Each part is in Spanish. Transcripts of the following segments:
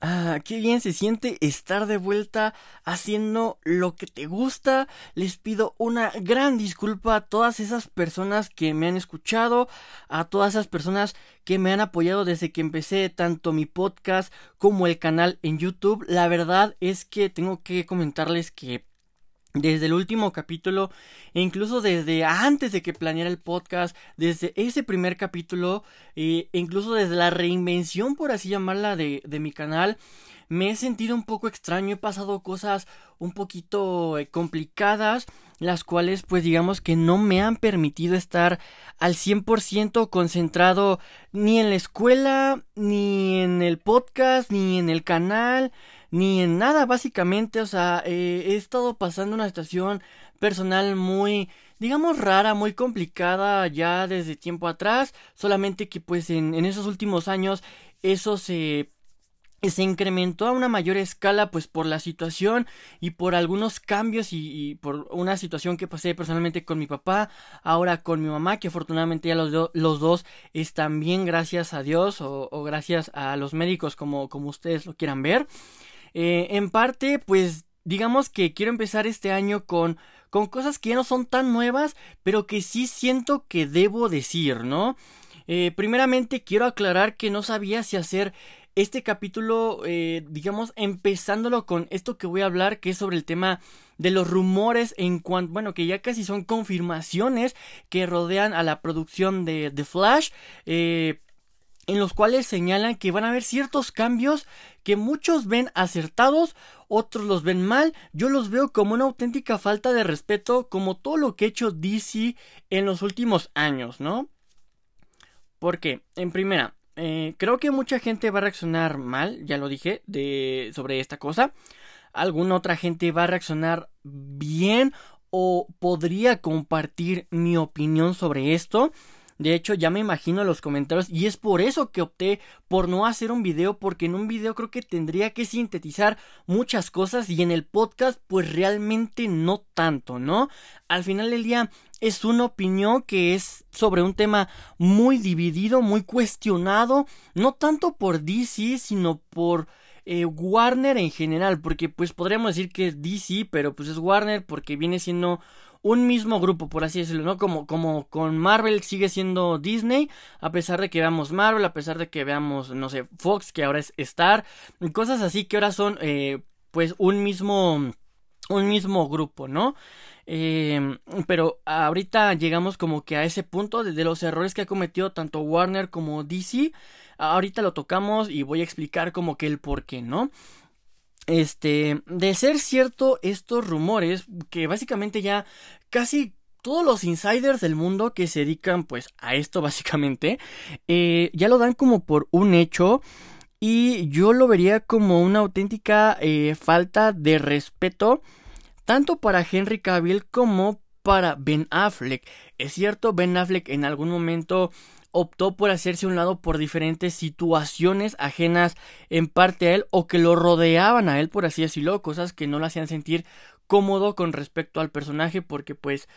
Ah, qué bien se siente estar de vuelta haciendo lo que te gusta. Les pido una gran disculpa a todas esas personas que me han escuchado, a todas esas personas que me han apoyado desde que empecé tanto mi podcast como el canal en YouTube. La verdad es que tengo que comentarles que desde el último capítulo e incluso desde antes de que planeara el podcast, desde ese primer capítulo e incluso desde la reinvención, por así llamarla, de, de mi canal, me he sentido un poco extraño, he pasado cosas un poquito eh, complicadas, las cuales pues digamos que no me han permitido estar al 100% concentrado ni en la escuela, ni en el podcast, ni en el canal, ni en nada básicamente, o sea, eh, he estado pasando una situación personal muy, digamos, rara, muy complicada ya desde tiempo atrás, solamente que pues en, en esos últimos años eso se se incrementó a una mayor escala pues por la situación y por algunos cambios y, por una situación que pasé personalmente con mi papá, ahora con mi mamá, que afortunadamente ya los, los dos están bien gracias a Dios o, o, gracias a los médicos como, como ustedes lo quieran ver. Eh, en parte, pues digamos que quiero empezar este año con, con cosas que ya no son tan nuevas, pero que sí siento que debo decir, ¿no? Eh, primeramente quiero aclarar que no sabía si hacer este capítulo, eh, digamos, empezándolo con esto que voy a hablar, que es sobre el tema de los rumores en cuanto, bueno, que ya casi son confirmaciones que rodean a la producción de The Flash. Eh, en los cuales señalan que van a haber ciertos cambios que muchos ven acertados, otros los ven mal, yo los veo como una auténtica falta de respeto, como todo lo que ha hecho DC en los últimos años, ¿no? Porque, en primera, eh, creo que mucha gente va a reaccionar mal, ya lo dije, de, sobre esta cosa. Alguna otra gente va a reaccionar bien o podría compartir mi opinión sobre esto. De hecho, ya me imagino los comentarios y es por eso que opté por no hacer un video porque en un video creo que tendría que sintetizar muchas cosas y en el podcast pues realmente no tanto, ¿no? Al final del día es una opinión que es sobre un tema muy dividido, muy cuestionado, no tanto por DC, sino por eh, Warner en general, porque pues podríamos decir que es DC, pero pues es Warner porque viene siendo un mismo grupo, por así decirlo, ¿no? Como, como con Marvel sigue siendo Disney, a pesar de que veamos Marvel, a pesar de que veamos, no sé, Fox, que ahora es Star, cosas así que ahora son, eh, pues, un mismo, un mismo grupo, ¿no? Eh, pero ahorita llegamos como que a ese punto de, los errores que ha cometido tanto Warner como DC. Ahorita lo tocamos y voy a explicar como que el por qué, ¿no? Este, de ser cierto estos rumores, que básicamente ya casi todos los insiders del mundo que se dedican pues a esto básicamente, eh, ya lo dan como por un hecho y yo lo vería como una auténtica eh, falta de respeto tanto para Henry Cavill como para Ben Affleck. Es cierto, Ben Affleck en algún momento optó por hacerse un lado por diferentes situaciones ajenas en parte a él o que lo rodeaban a él, por así decirlo, cosas que no lo hacían sentir cómodo con respecto al personaje porque pues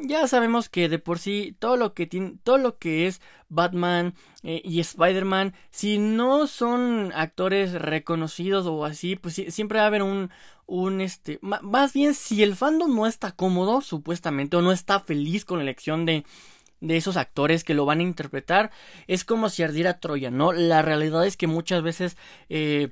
ya sabemos que de por sí todo lo que tiene todo lo que es Batman eh, y Spider-Man si no son actores reconocidos o así pues siempre va a haber un un este más bien si el fandom no está cómodo supuestamente o no está feliz con la elección de de esos actores que lo van a interpretar es como si ardiera Troya, ¿no? La realidad es que muchas veces eh,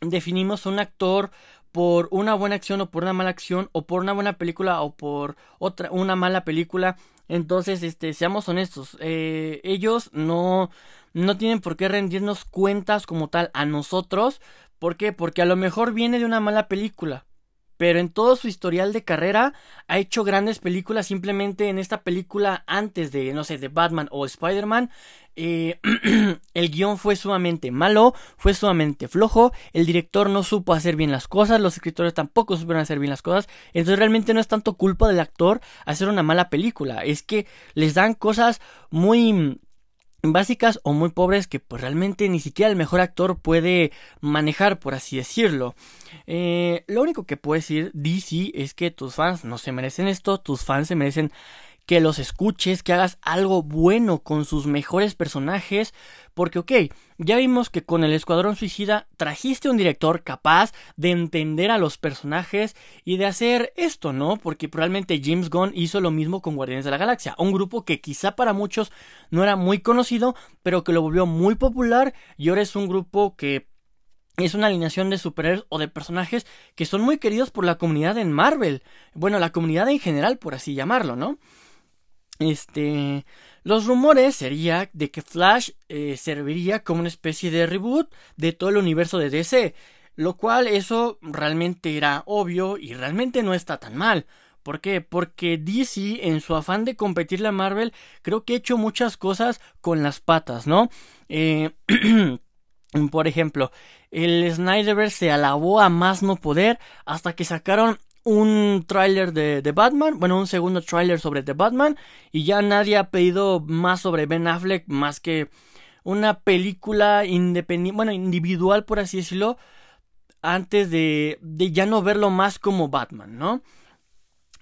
definimos un actor por una buena acción o por una mala acción o por una buena película o por otra una mala película entonces este seamos honestos eh, ellos no no tienen por qué rendirnos cuentas como tal a nosotros ¿por qué? porque a lo mejor viene de una mala película pero en todo su historial de carrera ha hecho grandes películas. Simplemente en esta película antes de, no sé, de Batman o Spider-Man, eh, el guion fue sumamente malo, fue sumamente flojo, el director no supo hacer bien las cosas, los escritores tampoco supieron hacer bien las cosas, entonces realmente no es tanto culpa del actor hacer una mala película, es que les dan cosas muy básicas o muy pobres que pues realmente ni siquiera el mejor actor puede manejar por así decirlo. Eh, lo único que puedo decir DC es que tus fans no se merecen esto tus fans se merecen que los escuches, que hagas algo bueno con sus mejores personajes, porque ok, ya vimos que con el Escuadrón Suicida trajiste un director capaz de entender a los personajes y de hacer esto, ¿no? Porque probablemente James Gunn hizo lo mismo con Guardianes de la Galaxia, un grupo que quizá para muchos no era muy conocido, pero que lo volvió muy popular y ahora es un grupo que es una alineación de superhéroes o de personajes que son muy queridos por la comunidad en Marvel. Bueno, la comunidad en general, por así llamarlo, ¿no? Este. Los rumores sería de que Flash eh, serviría como una especie de reboot de todo el universo de DC. Lo cual eso realmente era obvio y realmente no está tan mal. ¿Por qué? Porque DC, en su afán de competirle a Marvel, creo que ha hecho muchas cosas con las patas, ¿no? Eh, por ejemplo, el Snyderverse se alabó a más no poder hasta que sacaron un tráiler de, de, Batman, bueno, un segundo tráiler sobre The Batman y ya nadie ha pedido más sobre Ben Affleck más que una película independiente, bueno, individual por así decirlo, antes de, de ya no verlo más como Batman, ¿no?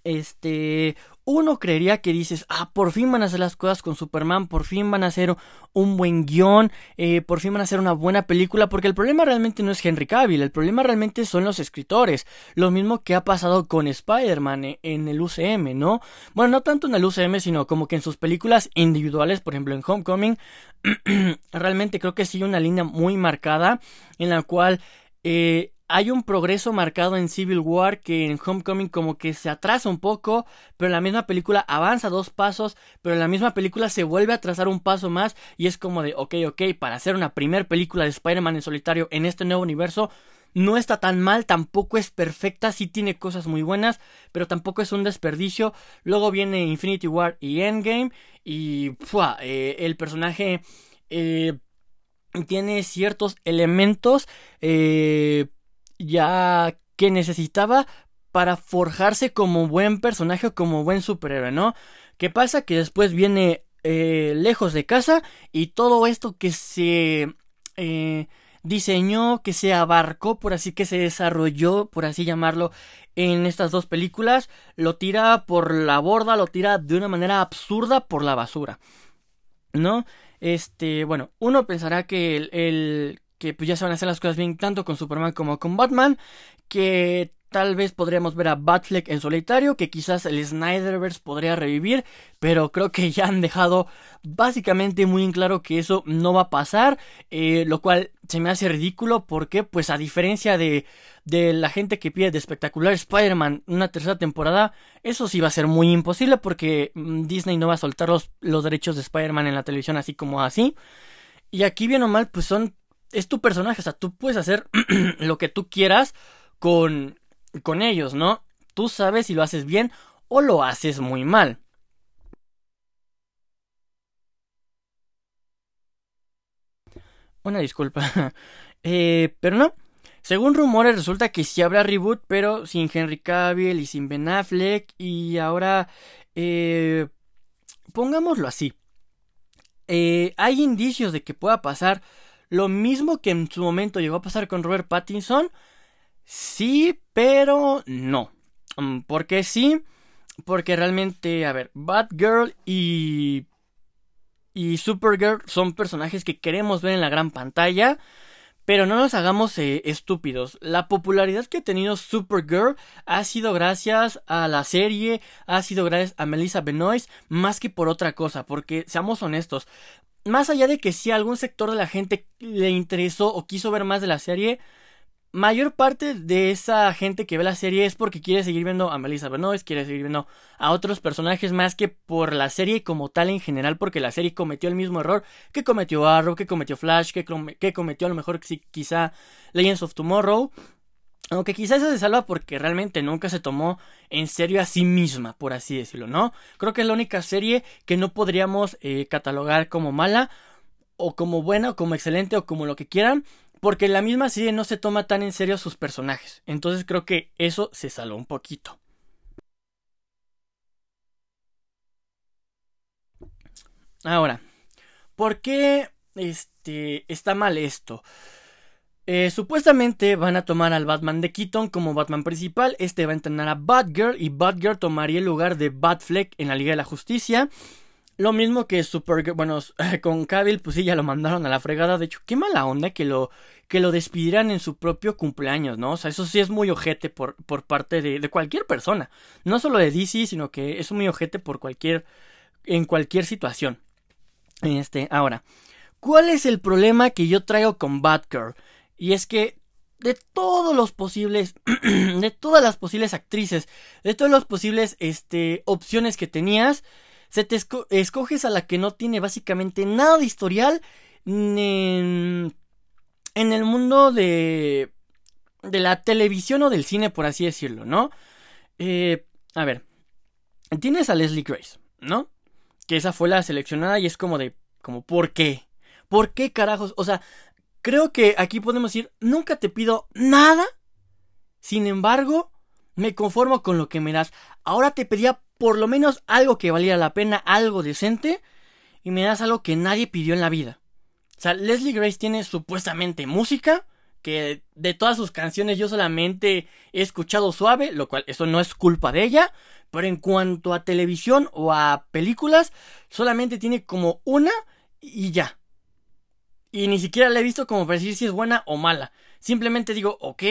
Este, uno creería que dices, ah, por fin van a hacer las cosas con Superman, por fin van a hacer un buen guion, eh, por fin van a hacer una buena película, porque el problema realmente no es Henry Cavill, el problema realmente son los escritores, lo mismo que ha pasado con Spider-Man eh, en el UCM, ¿no? Bueno, no tanto en el UCM, sino como que en sus películas individuales, por ejemplo en Homecoming, realmente creo que sigue una línea muy marcada en la cual... Eh, hay un progreso marcado en Civil War que en Homecoming como que se atrasa un poco, pero la misma película avanza dos pasos, pero la misma película se vuelve a atrasar un paso más y es como de, ok, ok, para hacer una primer película de Spider-Man en solitario en este nuevo universo, no está tan mal, tampoco es perfecta, sí tiene cosas muy buenas, pero tampoco es un desperdicio. Luego viene Infinity War y Endgame y eh, el personaje eh, tiene ciertos elementos eh, ya que necesitaba para forjarse como buen personaje o como buen superhéroe, ¿no? ¿Qué pasa? Que después viene eh, lejos de casa y todo esto que se eh, diseñó, que se abarcó, por así que se desarrolló, por así llamarlo, en estas dos películas, lo tira por la borda, lo tira de una manera absurda por la basura, ¿no? Este, bueno, uno pensará que el que pues ya se van a hacer las cosas bien tanto con Superman como con Batman, que tal vez podríamos ver a Batfleck en solitario, que quizás el Snyderverse podría revivir, pero creo que ya han dejado básicamente muy en claro que eso no va a pasar, eh, lo cual se me hace ridículo porque pues a diferencia de, de la gente que pide de espectacular Spider-Man una tercera temporada, eso sí va a ser muy imposible porque mm, Disney no va a soltar los, los derechos de Spider-Man en la televisión así como así. Y aquí bien o mal pues son es tu personaje, o sea, tú puedes hacer lo que tú quieras con, con ellos, ¿no? Tú sabes si lo haces bien o lo haces muy mal. Una disculpa. eh, pero no. Según rumores resulta que sí habrá reboot, pero sin Henry Cavill y sin Ben Affleck. Y ahora... Eh, pongámoslo así. Eh, hay indicios de que pueda pasar lo mismo que en su momento llegó a pasar con Robert Pattinson. Sí, pero no. Mm, ¿Por qué sí? Porque realmente, a ver, Batgirl y. y Supergirl son personajes que queremos ver en la gran pantalla. Pero no nos hagamos eh, estúpidos. La popularidad que ha tenido Supergirl ha sido gracias a la serie, ha sido gracias a Melissa Benoist, más que por otra cosa. Porque, seamos honestos, más allá de que si algún sector de la gente le interesó o quiso ver más de la serie, mayor parte de esa gente que ve la serie es porque quiere seguir viendo a Melissa Benoist, quiere seguir viendo a otros personajes más que por la serie como tal en general, porque la serie cometió el mismo error que cometió Arrow, que cometió Flash, que, que cometió a lo mejor quizá Legends of Tomorrow, aunque quizás se salva porque realmente nunca se tomó en serio a sí misma, por así decirlo, ¿no? Creo que es la única serie que no podríamos eh, catalogar como mala, o como buena, o como excelente, o como lo que quieran, porque la misma serie no se toma tan en serio a sus personajes. Entonces creo que eso se salvó un poquito. Ahora, ¿por qué este, está mal esto? Eh, supuestamente van a tomar al Batman de Keaton como Batman principal. Este va a entrenar a Batgirl y Batgirl tomaría el lugar de Batfleck en la Liga de la Justicia. Lo mismo que Supergirl, bueno, con Cavill, pues sí, ya lo mandaron a la fregada. De hecho, qué mala onda que lo, que lo despidieran en su propio cumpleaños, ¿no? O sea, eso sí es muy ojete por, por parte de, de cualquier persona. No solo de DC, sino que es muy ojete por cualquier, en cualquier situación. Este, ahora, ¿cuál es el problema que yo traigo con Batgirl? Y es que de todos los posibles, de todas las posibles actrices, de todas las posibles este, opciones que tenías, se te escoges a la que no tiene básicamente nada de historial en, en el mundo de, de la televisión o del cine, por así decirlo, ¿no? Eh, a ver, tienes a Leslie Grace, ¿no? Que esa fue la seleccionada y es como de, como, ¿por qué? ¿Por qué carajos? O sea, creo que aquí podemos decir, nunca te pido nada, sin embargo, me conformo con lo que me das. Ahora te pedía por lo menos algo que valiera la pena, algo decente, y me das algo que nadie pidió en la vida. O sea, Leslie Grace tiene supuestamente música, que de todas sus canciones yo solamente he escuchado suave, lo cual eso no es culpa de ella, pero en cuanto a televisión o a películas, solamente tiene como una y ya. Y ni siquiera la he visto como decir si es buena o mala. Simplemente digo, ok,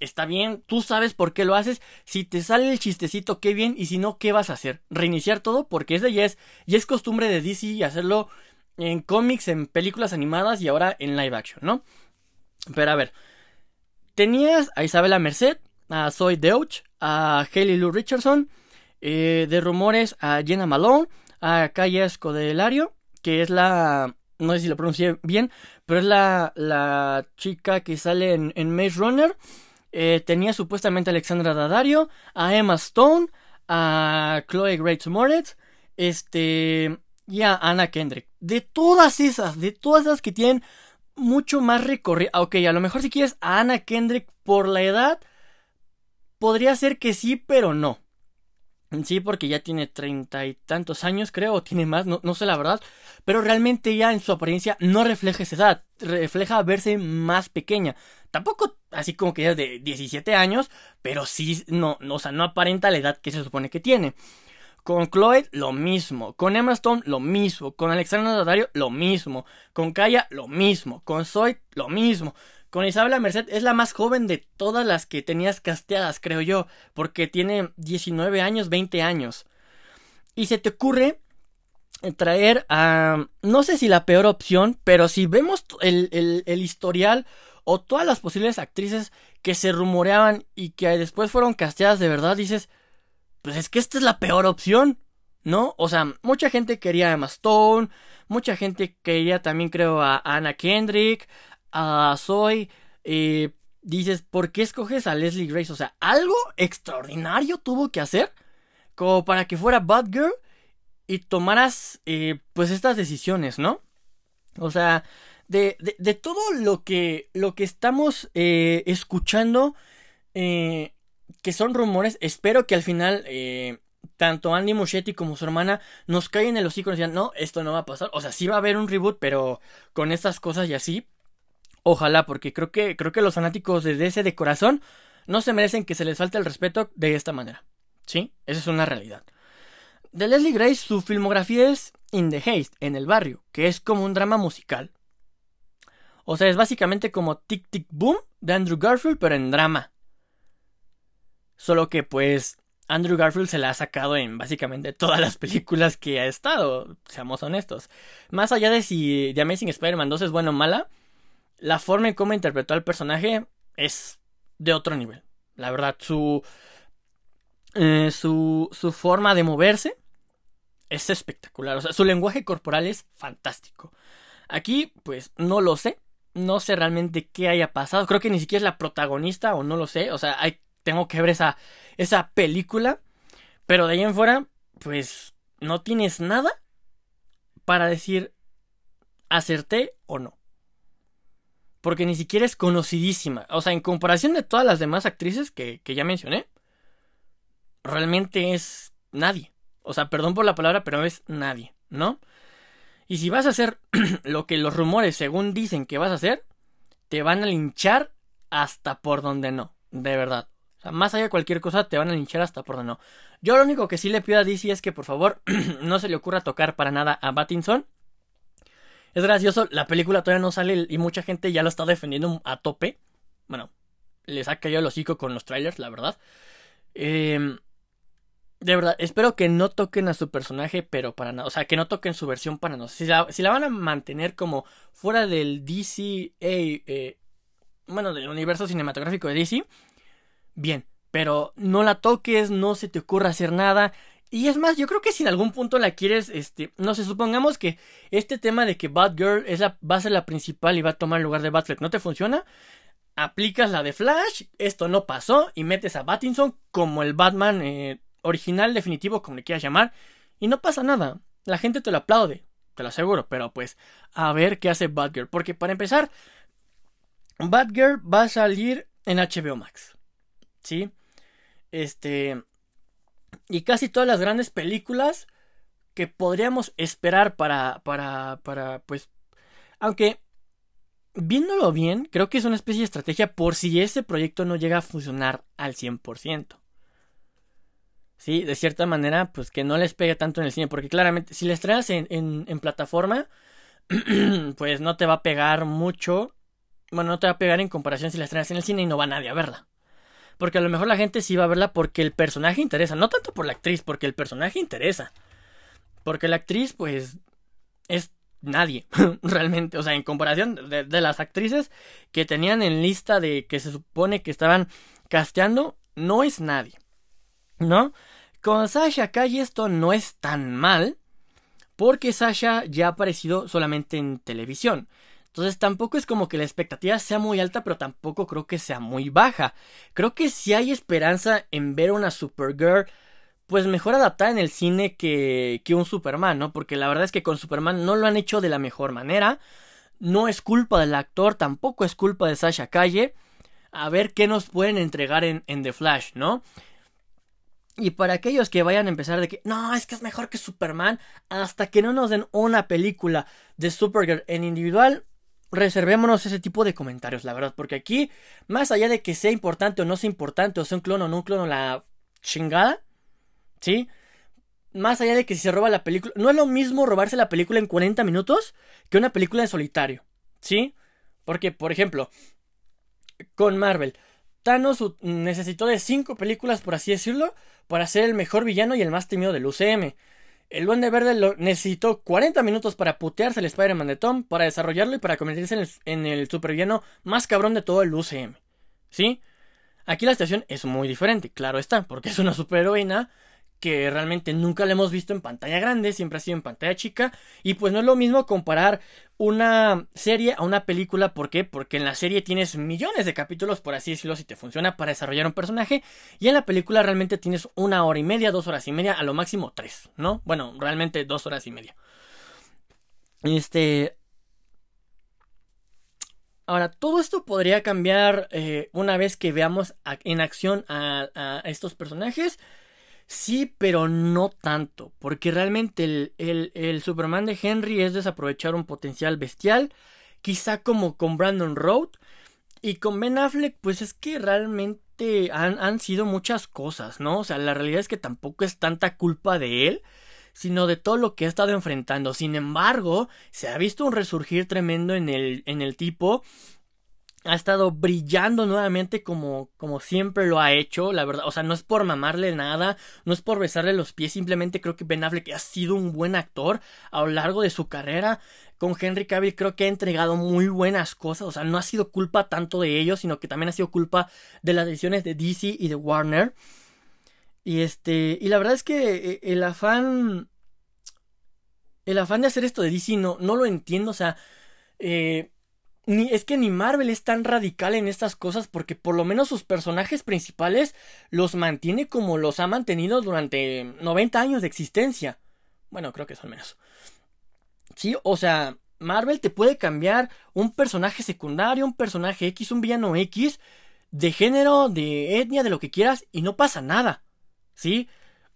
está bien, tú sabes por qué lo haces. Si te sale el chistecito, qué bien. Y si no, ¿qué vas a hacer? Reiniciar todo, porque ese ya es, ya es costumbre de DC hacerlo en cómics, en películas animadas y ahora en live action, ¿no? Pero a ver, tenías a Isabela Merced, a Zoe Deutsch, a Haley Lou Richardson, eh, de rumores a Jenna Malone, a Kaya Escodelario, que es la no sé si lo pronuncié bien, pero es la, la chica que sale en, Maze Runner. Eh, tenía supuestamente a Alexandra Daddario, a Emma Stone, a Chloe Grace Moretz, este, y a Anna Kendrick. De todas esas, de todas esas que tienen mucho más recorrido. Ah, ok, a lo mejor si quieres a Anna Kendrick por la edad, podría ser que sí, pero no. Sí, porque ya tiene treinta y tantos años, creo, o tiene más, no, no, sé la verdad. Pero realmente ya en su apariencia no refleja esa edad, refleja verse más pequeña. Tampoco así como que es de 17 años, pero sí, no, o sea, no aparenta la edad que se supone que tiene. Con Chloe, lo mismo. Con Emma Stone, lo mismo. Con Alexandra Daddario, lo mismo. Con Kaya, lo mismo. Con Zoe, lo mismo. Con Isabela Merced es la más joven de todas las que tenías casteadas, creo yo, porque tiene 19 años, 20 años. Y se te ocurre traer a... No sé si la peor opción, pero si vemos el, el, historial o todas las posibles actrices que se rumoreaban y que después fueron casteadas de verdad, dices, pues es que esta es la peor opción, ¿no? O sea, mucha gente quería a Emma Stone, mucha gente quería también creo a Anna Kendrick, a Zoe, eh, dices, ¿por qué escoges a Leslie Grace? O sea, algo extraordinario tuvo que hacer como para que fuera Batgirl y tomaras eh, pues estas decisiones, ¿no? O sea, de, de, todo lo que, lo que estamos eh, escuchando, que son rumores, espero que al final tanto Andy Muschietti como su hermana nos caen en el hocico y digan, no, esto no va a pasar. O sea, sí va a haber un reboot, pero con estas cosas y así. Ojalá, porque creo que, creo que los fanáticos de DC de corazón no se merecen que se les falte el respeto de esta manera. ¿Sí? Esa es una realidad. De Leslie Grace, su filmografía es In the Haste, en el barrio, que es como un drama musical. O sea, es básicamente como Tic Tic Boom de Andrew Garfield, pero en drama. Solo que pues Andrew Garfield se la ha sacado en básicamente todas las películas que ha estado, seamos honestos. Más allá de si The Amazing Spider-Man 2 es buena o mala, la forma en cómo interpretó al personaje es de otro nivel. La verdad, su, eh, su, su forma de moverse es espectacular. O sea, su lenguaje corporal es fantástico. Aquí, pues, no lo sé. No sé realmente qué haya pasado. Creo que ni siquiera es la protagonista o no lo sé. O sea, hay, tengo que ver esa, esa película. Pero de ahí en fuera, pues, no tienes nada para decir acerté o no porque ni siquiera es conocidísima. O sea, en comparación de todas las demás actrices que, ya mencioné, realmente es nadie. O sea, perdón por la palabra, pero es nadie, ¿no? Y si vas a hacer lo que los rumores según dicen que vas a hacer, te van a linchar hasta por donde no, de verdad. O sea, más allá de cualquier cosa, te van a linchar hasta por donde no. Yo lo único que sí le pido a DC es que por favor no se le ocurra tocar para nada a Battinson. Es gracioso, la película todavía no sale y mucha gente ya lo está defendiendo a tope. Bueno, les ha caído el hocico con los trailers, la verdad. Eh, de verdad, espero que no toquen a su personaje, pero para nada. O sea, que no toquen su versión para nada. Si la, la van a mantener como fuera del DC, eh, bueno, del universo cinematográfico de DC, bien. Pero no la toques, no se te ocurra hacer nada. Y es más, yo creo que si en algún punto la quieres, este, no sé, supongamos que este tema de que Batgirl es la, va a ser la principal y va a tomar el lugar de Batfleck no te funciona, aplicas la de Flash, esto no pasó y metes a Battinson como el Batman eh, original, definitivo, como le quieras llamar, y no pasa nada. La gente te lo aplaude, te lo aseguro, pero pues a ver qué hace Batgirl. Porque para empezar, Batgirl va a salir en HBO Max. ¿Sí? Este... Y casi todas las grandes películas que podríamos esperar para, para, para, pues... Aunque viéndolo bien, creo que es una especie de estrategia por si ese proyecto no llega a funcionar al 100%. Sí, de cierta manera, pues que no les pegue tanto en el cine, porque claramente si les traes en, en, plataforma, pues no te va a pegar mucho. Bueno, no te va a pegar en comparación si las traes en el cine y no va nadie a verla. Porque a lo mejor la gente sí va a verla porque el personaje interesa, no tanto por la actriz, porque el personaje interesa. Porque la actriz, pues, es nadie, realmente. O sea, en comparación de, las actrices que tenían en lista de que se supone que estaban casteando, no es nadie. ¿No? Con Sasha Calle esto no es tan mal, porque Sasha ya ha aparecido solamente en televisión. Entonces tampoco es como que la expectativa sea muy alta, pero tampoco creo que sea muy baja. Creo que sí hay esperanza en ver una Supergirl pues mejor adaptada en el cine que, que un Superman, ¿no? Porque la verdad es que con Superman no lo han hecho de la mejor manera. No es culpa del actor, tampoco es culpa de Sasha Calle. A ver qué nos pueden entregar en, en The Flash, ¿no? Y para aquellos que vayan a empezar de que no, es que es mejor que Superman, hasta que no nos den una película de Supergirl en individual, reservémonos ese tipo de comentarios, la verdad, porque aquí, más allá de que sea importante o no sea importante, o sea un clono o no un clono, la chingada, ¿sí? Más allá de que si se roba la película, no es lo mismo robarse la película en 40 minutos que una película en solitario, ¿sí? Porque, por ejemplo, con Marvel, Thanos necesitó de 5 películas, por así decirlo, para ser el mejor villano y el más temido del UCM. El Duende Verde lo necesitó 40 minutos para putearse el Spider-Man de Tom, para desarrollarlo y para convertirse en el, en más cabrón de todo el UCM. ¿Sí? Aquí la situación es muy diferente, claro está, porque es una superheroína que realmente nunca la hemos visto en pantalla grande, siempre ha sido en pantalla chica. Y pues no es lo mismo comparar una serie a una película. ¿Por qué? Porque en la serie tienes millones de capítulos, por así decirlo, si te funciona para desarrollar un personaje. Y en la película realmente tienes una hora y media, dos horas y media, a lo máximo tres, ¿no? Bueno, realmente dos horas y media. Este. Ahora, todo esto podría cambiar eh, una vez que veamos en acción a estos personajes. Sí, pero no tanto, porque realmente el, el, Superman de Henry es desaprovechar un potencial bestial, quizá como con Brandon Road, y con Ben Affleck, pues es que realmente han, han sido muchas cosas, ¿no? O sea, la realidad es que tampoco es tanta culpa de él, sino de todo lo que ha estado enfrentando. Sin embargo, se ha visto un resurgir tremendo en el, en el tipo ha estado brillando nuevamente como, como siempre lo ha hecho, la verdad, o sea, no es por mamarle nada, no es por besarle los pies, simplemente creo que Ben Affleck ha sido un buen actor a lo largo de su carrera. Con Henry Cavill creo que ha entregado muy buenas cosas, o sea, no ha sido culpa tanto de ellos, sino que también ha sido culpa de las decisiones de DC y de Warner. Y este, y la verdad es que eh, el afán, el afán de hacer esto de DC no, no lo entiendo, o sea, eh, ni, es que ni Marvel es tan radical en estas cosas porque por lo menos sus personajes principales los mantiene como los ha mantenido durante 90 años de existencia. Bueno, creo que son menos. Sí, o sea, Marvel te puede cambiar un personaje secundario, un personaje X, un villano X, de género, de etnia, de lo que quieras, y no pasa nada. ¿Sí?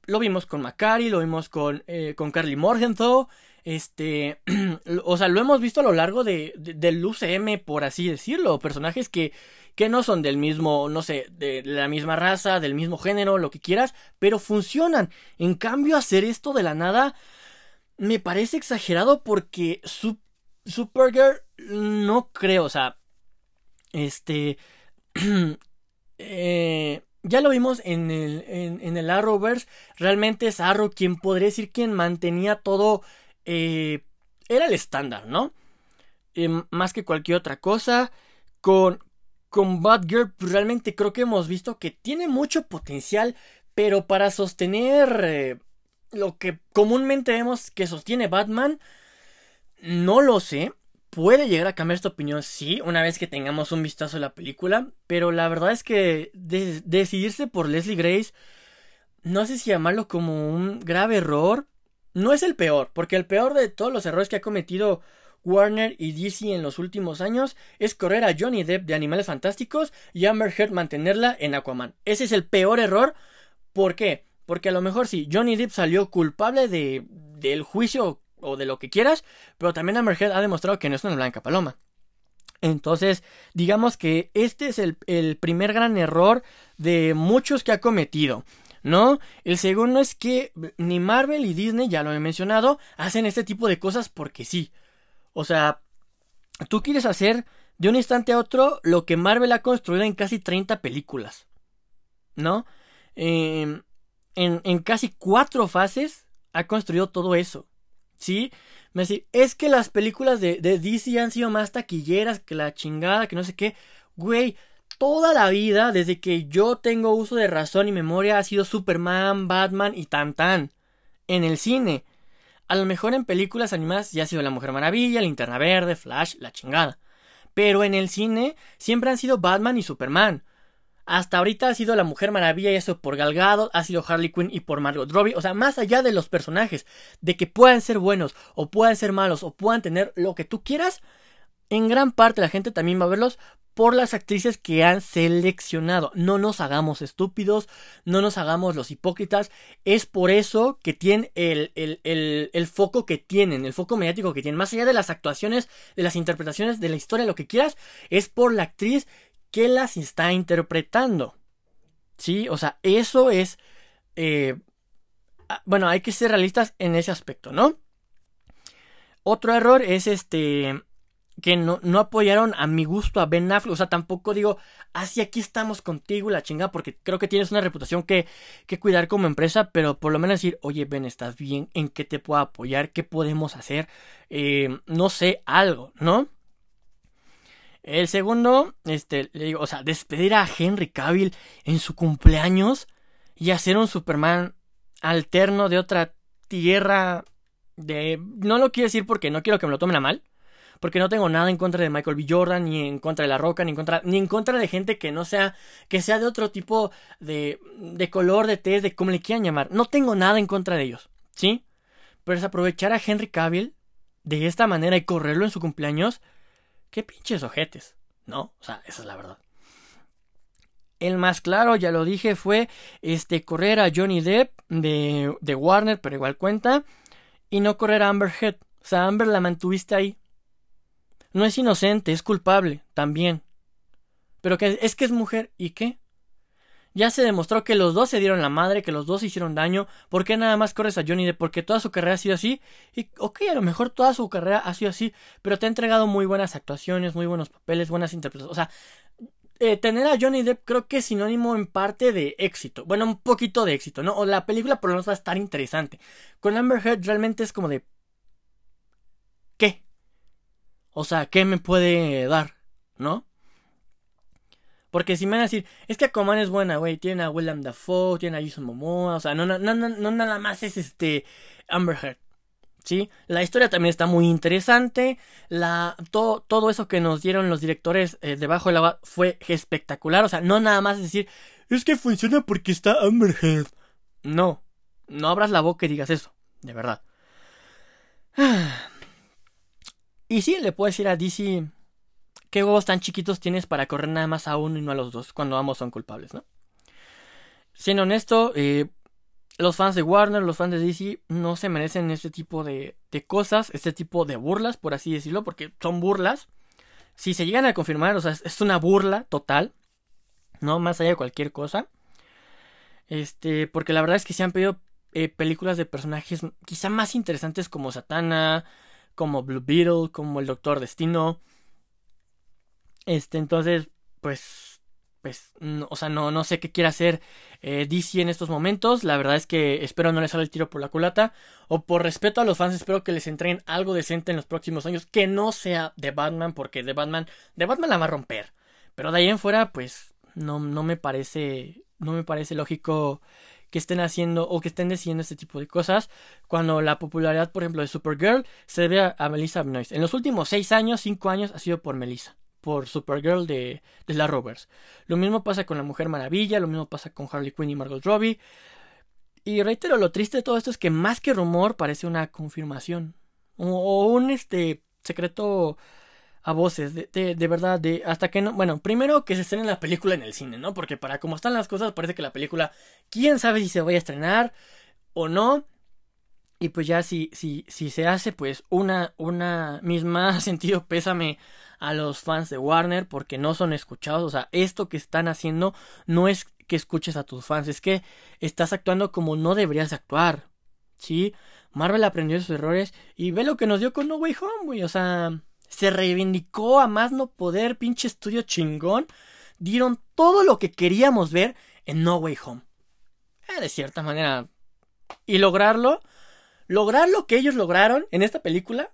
Lo vimos con Macari, lo vimos con, eh, con Carly Morgenthau, Este, o sea, lo hemos visto a lo largo de, del UCM, por así decirlo. Personajes que, que no son del mismo, no sé, de la misma raza, del mismo género, lo que quieras, pero funcionan. En cambio, hacer esto de la nada me parece exagerado porque Supergirl no creo, o sea, este, eh, ya lo vimos en el, en, el Arrowverse, realmente es Arrow quien podría decir quien mantenía todo, eh, era el estándar, ¿no? Eh, más que cualquier otra cosa, con, con Batgirl pues, realmente creo que hemos visto que tiene mucho potencial, pero para sostener lo que comúnmente vemos que sostiene Batman, no lo sé. Puede llegar a cambiar esta opinión, sí, una vez que tengamos un vistazo a la película, pero la verdad es que decidirse por Leslie Grace, no sé si llamarlo como un grave error, no es el peor, porque el peor de todos los errores que ha cometido Warner y DC en los últimos años es correr a Johnny Depp de Animales Fantásticos y Amber Heard mantenerla en Aquaman. Ese es el peor error. ¿Por qué? Porque a lo mejor sí, Johnny Depp salió culpable de, del juicio o de lo que quieras, pero también Amber Heard ha demostrado que no es una blanca paloma. Entonces, digamos que este es el, el primer gran error de muchos que ha cometido. ¿No? El segundo es que ni Marvel y Disney, ya lo he mencionado, hacen este tipo de cosas porque sí. O sea, tú quieres hacer de un instante a otro lo que Marvel ha construido en casi 30 películas, ¿no? Eh, en, casi cuatro fases ha construido todo eso. ¿Sí? Me es que las películas de, de DC han sido más taquilleras que la chingada, que no sé qué. Güey, toda la vida, desde que yo tengo uso de razón y memoria, ha sido Superman, Batman y tan tan. En el cine. A lo mejor en películas animadas ya ha sido La Mujer Maravilla, Linterna Verde, Flash, la chingada. Pero en el cine siempre han sido Batman y Superman. Hasta ahorita ha sido la Mujer Maravilla y eso por Galgado, ha sido Harley Quinn y por Margot Robbie. O sea, más allá de los personajes, de que puedan ser buenos o puedan ser malos o puedan tener lo que tú quieras, en gran parte la gente también va a verlos por las actrices que han seleccionado. No nos hagamos estúpidos, no nos hagamos los hipócritas. Es por eso que tienen el, el, el, el, foco que tienen, el foco mediático que tienen. Más allá de las actuaciones, de las interpretaciones, de la historia, lo que quieras, es por la actriz que las está interpretando. ¿Sí? O sea, eso es... Eh, ah, bueno, hay que ser realistas en ese aspecto, ¿no? Otro error es este que no, no, apoyaron a mi gusto a Ben Affleck. O sea, tampoco digo, así aquí estamos contigo la chingada, porque creo que tienes una reputación que, que, cuidar como empresa, pero por lo menos decir, oye, Ben, ¿estás bien? ¿En qué te puedo apoyar? ¿Qué podemos hacer? Eh, no sé, algo, ¿no? El segundo, este, le digo, o sea, despedir a Henry Cavill en su cumpleaños y hacer un Superman alterno de otra tierra de... No lo quiero decir porque no quiero que me lo tomen a mal. Porque no tengo nada en contra de Michael B. Jordan, ni en contra de La Roca, ni en contra, ni en contra de gente que no sea, que sea de otro tipo de, de color, de test, de como le quieran llamar. No tengo nada en contra de ellos, ¿sí? Pero es aprovechar a Henry Cavill de esta manera y correrlo en su cumpleaños qué pinches ojetes, ¿no? O sea, esa es la verdad. El más claro, ya lo dije, fue este correr a Johnny Depp de, de Warner, pero igual cuenta, y no correr a Amber Heard. O sea, Amber la mantuviste ahí. No es inocente, es culpable, también. Pero que es que es mujer, ¿y qué? Ya se demostró que los dos se dieron la madre, que los dos hicieron daño. ¿Por qué nada más corres a Johnny Depp? Porque toda su carrera ha sido así. Y ok, a lo mejor toda su carrera ha sido así. Pero te ha entregado muy buenas actuaciones, muy buenos papeles, buenas interpretaciones. O sea, eh, tener a Johnny Depp creo que es sinónimo en parte de éxito. Bueno, un poquito de éxito, ¿no? O la película por lo menos va a estar interesante. Con Amber Heard realmente es como de... ¿Qué? O sea, ¿qué me puede dar? ¿No? Porque si me van a decir, es que Aquaman es buena, güey, tiene a Willem Dafoe, tiene a Jason Momoa, o sea, no, no, no, no nada más es este Amber Heard. ¿Sí? La historia también está muy interesante. La, todo, todo eso que nos dieron los directores eh, debajo del agua fue espectacular. O sea, no nada más decir, es que funciona porque está Amber Heard. No, no abras la boca y digas eso, de verdad. Y sí, le puedo decir a DC, ¿Qué huevos tan chiquitos tienes para correr nada más a uno y no a los dos cuando ambos son culpables, no? Siendo honesto, eh, los fans de Warner, los fans de DC no se merecen este tipo de, de cosas, este tipo de burlas, por así decirlo, porque son burlas. Si se llegan a confirmar, o sea, es una burla total, no más allá de cualquier cosa. Este, porque la verdad es que se han pedido eh, películas de personajes quizá más interesantes como Satana, como Blue Beetle, como el Doctor Destino. Este, entonces, pues, pues, o sea, no, no sé qué quiere hacer eh, DC en estos momentos. La verdad es que espero no les salga el tiro por la culata. O por respeto a los fans, espero que les entreguen algo decente en los próximos años. Que no sea de Batman, porque de Batman, de Batman la va a romper. Pero de ahí en fuera, pues, no, no me parece, no me parece lógico que estén haciendo o que estén diciendo este tipo de cosas cuando la popularidad, por ejemplo, de Supergirl se debe a, Melissa Benoist. En los últimos 6 años, 5 años ha sido por Melissa, por Supergirl de, de la Rovers. Lo mismo pasa con la Mujer Maravilla, lo mismo pasa con Harley Quinn y Margot Robbie. Y reitero, lo triste de todo esto es que más que rumor parece una confirmación o un este secreto a voces, de, de, verdad, de hasta que no, bueno, primero que se estrene la película en el cine, ¿no? Porque para como están las cosas, parece que la película, quién sabe si se vaya a estrenar o no. Y pues ya si, si, si se hace, pues una, una misma sentido pésame a los fans de Warner porque no son escuchados. O sea, esto que están haciendo no es que escuches a tus fans, es que estás actuando como no deberías actuar. ¿Sí? Marvel aprendió sus errores y ve lo que nos dio con No Way Home, güey. O sea, se reivindicó a más no poder, pinche estudio chingón. Dieron todo lo que queríamos ver en No Way Home. Eh, de cierta manera. Y lograrlo, lograr lo que ellos lograron en esta película,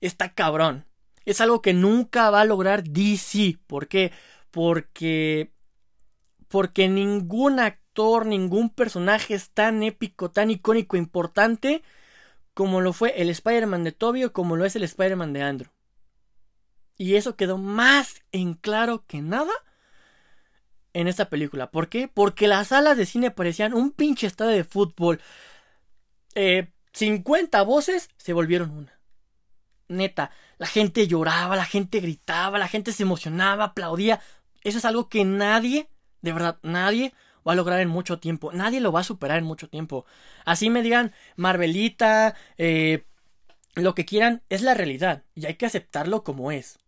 está cabrón. Es algo que nunca va a lograr DC. ¿Por qué? Porque. Porque ningún actor, ningún personaje es tan épico, tan icónico, importante como lo fue el Spider-Man de Toby o como lo es el Spider-Man de Andrew. Y eso quedó más en claro que nada en esta película. ¿Por qué? Porque las salas de cine parecían un pinche estadio de fútbol. Eh, 50 voces se volvieron una. Neta, la gente lloraba, la gente gritaba, la gente se emocionaba, aplaudía. Eso es algo que nadie, de verdad, nadie va a lograr en mucho tiempo. Nadie lo va a superar en mucho tiempo. Así me digan Marvelita, eh, lo que quieran, es la realidad. Y hay que aceptarlo como es.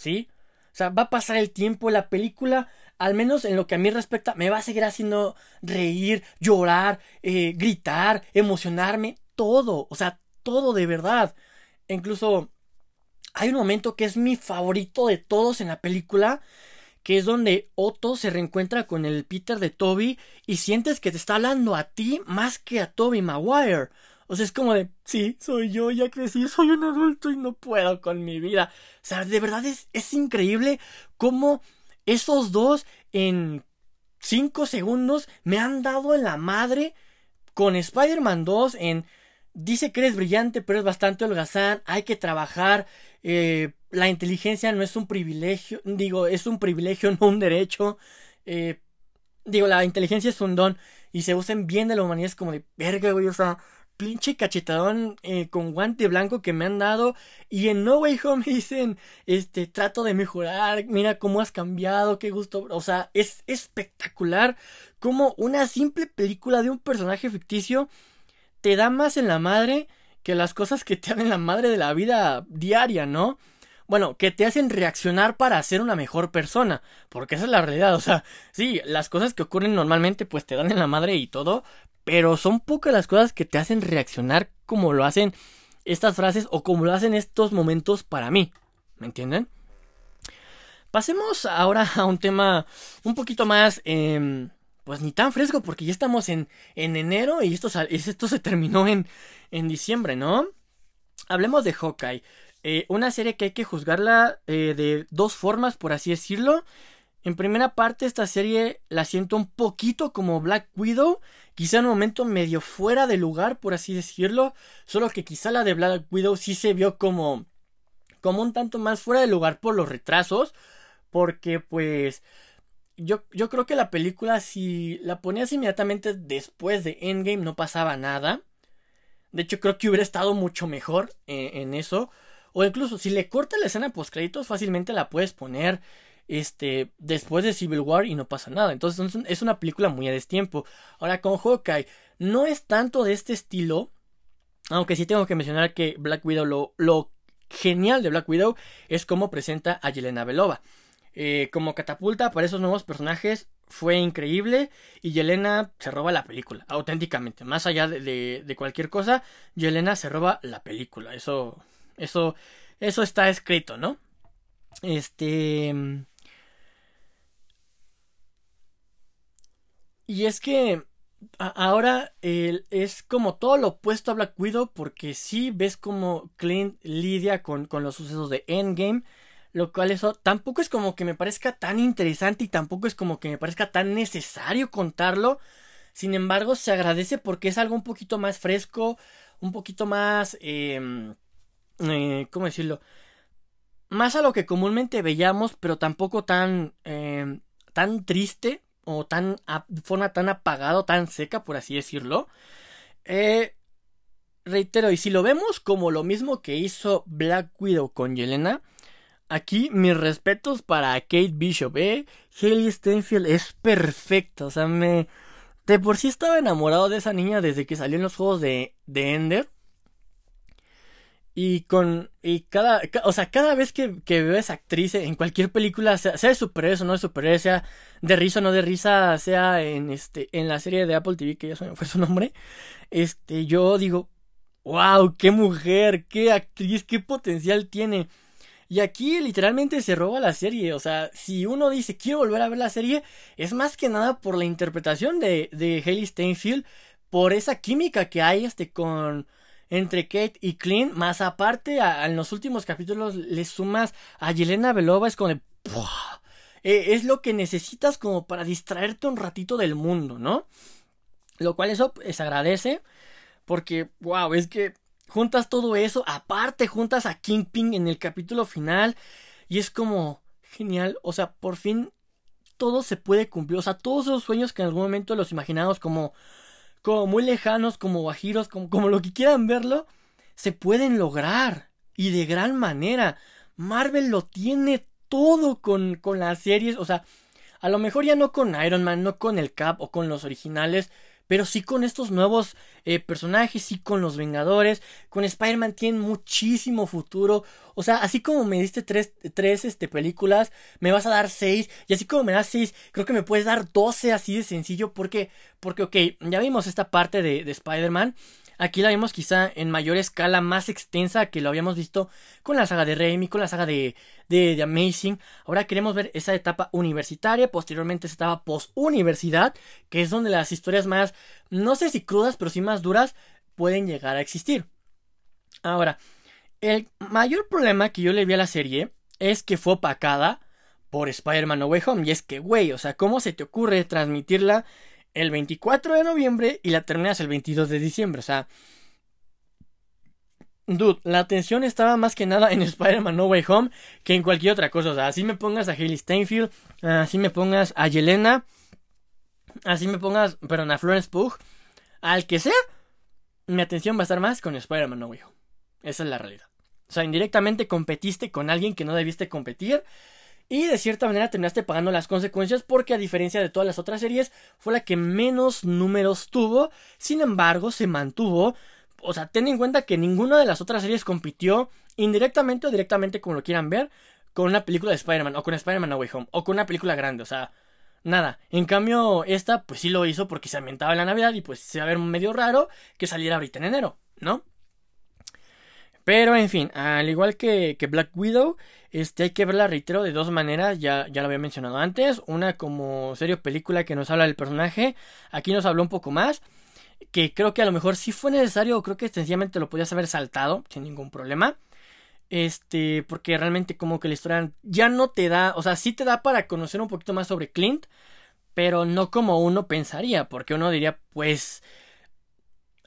¿Sí? O sea, va a pasar el tiempo, la película, al menos en lo que a mí respecta, me va a seguir haciendo reír, llorar, eh, gritar, emocionarme, todo, o sea, todo de verdad. Incluso hay un momento que es mi favorito de todos en la película, que es donde Otto se reencuentra con el Peter de Toby y sientes que te está hablando a ti más que a Toby Maguire. O sea, es como de, sí, soy yo, ya crecí, soy un adulto y no puedo con mi vida. O sea, de verdad es, es increíble cómo esos dos en cinco segundos me han dado en la madre con Spider-Man 2 en dice que eres brillante pero es bastante holgazán, hay que trabajar, eh, la inteligencia no es un privilegio, digo, es un privilegio, no un derecho, eh, digo, la inteligencia es un don y se usen bien de la humanidad, es como de verga, güey, o sea, pinche cachetadón eh, con guante blanco que me han dado. Y en No Way Home me dicen, este, trato de mejorar, mira cómo has cambiado, qué gusto. O sea, es espectacular como una simple película de un personaje ficticio te da más en la madre que las cosas que te dan en la madre de la vida diaria, ¿no? Bueno, que te hacen reaccionar para ser una mejor persona, porque esa es la realidad, o sea, sí, las cosas que ocurren normalmente pues te dan en la madre y todo, pero son pocas las cosas que te hacen reaccionar como lo hacen estas frases o como lo hacen estos momentos para mí. ¿Me entienden? Pasemos ahora a un tema un poquito más, em, pues ni tan fresco, porque ya estamos en, en enero y esto, esto se terminó en, en diciembre, ¿no? Hablemos de Hawkeye. Eh, una serie que hay que juzgarla eh, de dos formas, por así decirlo. En primera parte, esta serie la siento un poquito como Black Widow, quizá en un momento medio fuera de lugar, por así decirlo, solo que quizá la de Black Widow sí se vio como como un tanto más fuera de lugar por los retrasos, porque pues yo, yo creo que la película si la ponías inmediatamente después de Endgame no pasaba nada. De hecho creo que hubiera estado mucho mejor eh, en eso. O incluso si le cortas la escena post créditos fácilmente la puedes poner este, después de Civil War y no pasa nada. Entonces es una película muy a destiempo. Ahora con Hawkeye, no es tanto de este estilo, aunque sí tengo que mencionar que Black Widow, lo, lo genial de Black Widow es cómo presenta a Yelena Belova. Eh, como catapulta para esos nuevos personajes fue increíble y Yelena se roba la película, auténticamente. Más allá de, de, cualquier cosa, Yelena se roba la película. Eso, eso, eso está escrito, ¿no? Este... Y es que ahora es como todo lo opuesto a Black Widow porque sí ves como Clint lidia con, con los sucesos de Endgame lo cual eso tampoco es como que me parezca tan interesante y tampoco es como que me parezca tan necesario contarlo. Sin embargo, se agradece porque es algo un poquito más fresco, un poquito más... Em, eh, ¿Cómo decirlo? Más a lo que comúnmente veíamos, pero tampoco tan... Em, tan triste o tan... de forma tan apagada o tan seca, por así decirlo. Eh, reitero, y si lo vemos como lo mismo que hizo Black Widow con Yelena, Aquí mis respetos para Kate Bishop, ¿eh? Haley Stenfield es perfecta, o sea, me... De por sí estaba enamorado de esa niña desde que salió en los juegos de, de Ender. Y con. Y cada. o sea, cada vez que, que, veo esa actriz en cualquier película, sea, sea de superhéroes o no de superhéroes, sea de risa o no de risa, sea en este. en la serie de Apple TV, que ya fue su nombre. Este, yo digo. ¡Wow! ¡Qué mujer! ¡Qué actriz! ¡Qué potencial tiene! Y aquí literalmente se roba la serie. O sea, si uno dice quiero volver a ver la serie, es más que nada por la interpretación de, de Haley Steinfeld, por esa química que hay este con entre Kate y Clint, más aparte en los últimos capítulos le sumas a Yelena Belova, es como. E, es lo que necesitas como para distraerte un ratito del mundo, ¿no? Lo cual eso se agradece, porque, wow, es que juntas todo eso, aparte juntas a Kingpin en el capítulo final y es como genial, o sea, por fin todo se puede cumplir, o sea, todos esos sueños que en algún momento los imaginamos como como muy lejanos, como guajiros, como, como lo que quieran verlo, se pueden lograr y de gran manera. Marvel lo tiene todo con, con las series, o sea, a lo mejor ya no con Iron Man, no con el Cap o con los originales, pero sí con estos nuevos eh, personajes, sí con los Vengadores, con Spider-Man tiene muchísimo futuro. O sea, así como me diste tres, tres este, películas, me vas a dar seis. Y así como me das seis, creo que me puedes dar doce así de sencillo. Porque, porque ok, ya vimos esta parte de, de Spider-Man. Aquí la vemos quizá en mayor escala, más extensa que lo habíamos visto con la saga de Raimi, con la saga de, de, Amazing. Ahora queremos ver esa etapa universitaria, posteriormente esa etapa post-universidad, que es donde las historias más, no sé si crudas, pero sí más duras, pueden llegar a existir. Ahora, el mayor problema que yo le vi a la serie es que fue opacada por Spider-Man No Way Home. Y es que, güey, o sea, ¿cómo se te ocurre transmitirla el 24 de noviembre y la terminas el 22 de diciembre. O sea, dude, la atención estaba más que nada en Spider-Man No Way Home que en cualquier otra cosa. O sea, así me pongas a Haley Steinfeld, así me pongas a Yelena, así me pongas, perdón, a Florence Pugh, al que sea, mi atención va a estar más con Spider-Man No Way Home. Esa es la realidad. O sea, indirectamente competiste con alguien que no debiste competir y de cierta manera terminaste pagando las consecuencias porque a diferencia de todas las otras series fue la que menos números tuvo. Sin embargo, se mantuvo. O sea, ten en cuenta que ninguna de las otras series compitió indirectamente o directamente, como lo quieran ver, con una película de Spider-Man o con Spider-Man No Way Home o con una película grande. O sea, nada. En cambio, esta pues sí lo hizo porque se ambientaba en la Navidad y pues se va a ver medio raro que saliera ahorita en enero, ¿no? Pero en fin, al igual que, que, Black Widow, este hay que verla, reitero, de dos maneras, ya, ya lo había mencionado antes. Una como serio película que nos habla del personaje, aquí nos habló un poco más, que creo que a lo mejor sí fue necesario, creo que sencillamente lo podías haber saltado sin ningún problema. Este, porque realmente como que la historia ya no te da, o sea, sí te da para conocer un poquito más sobre Clint, pero no como uno pensaría, porque uno diría, pues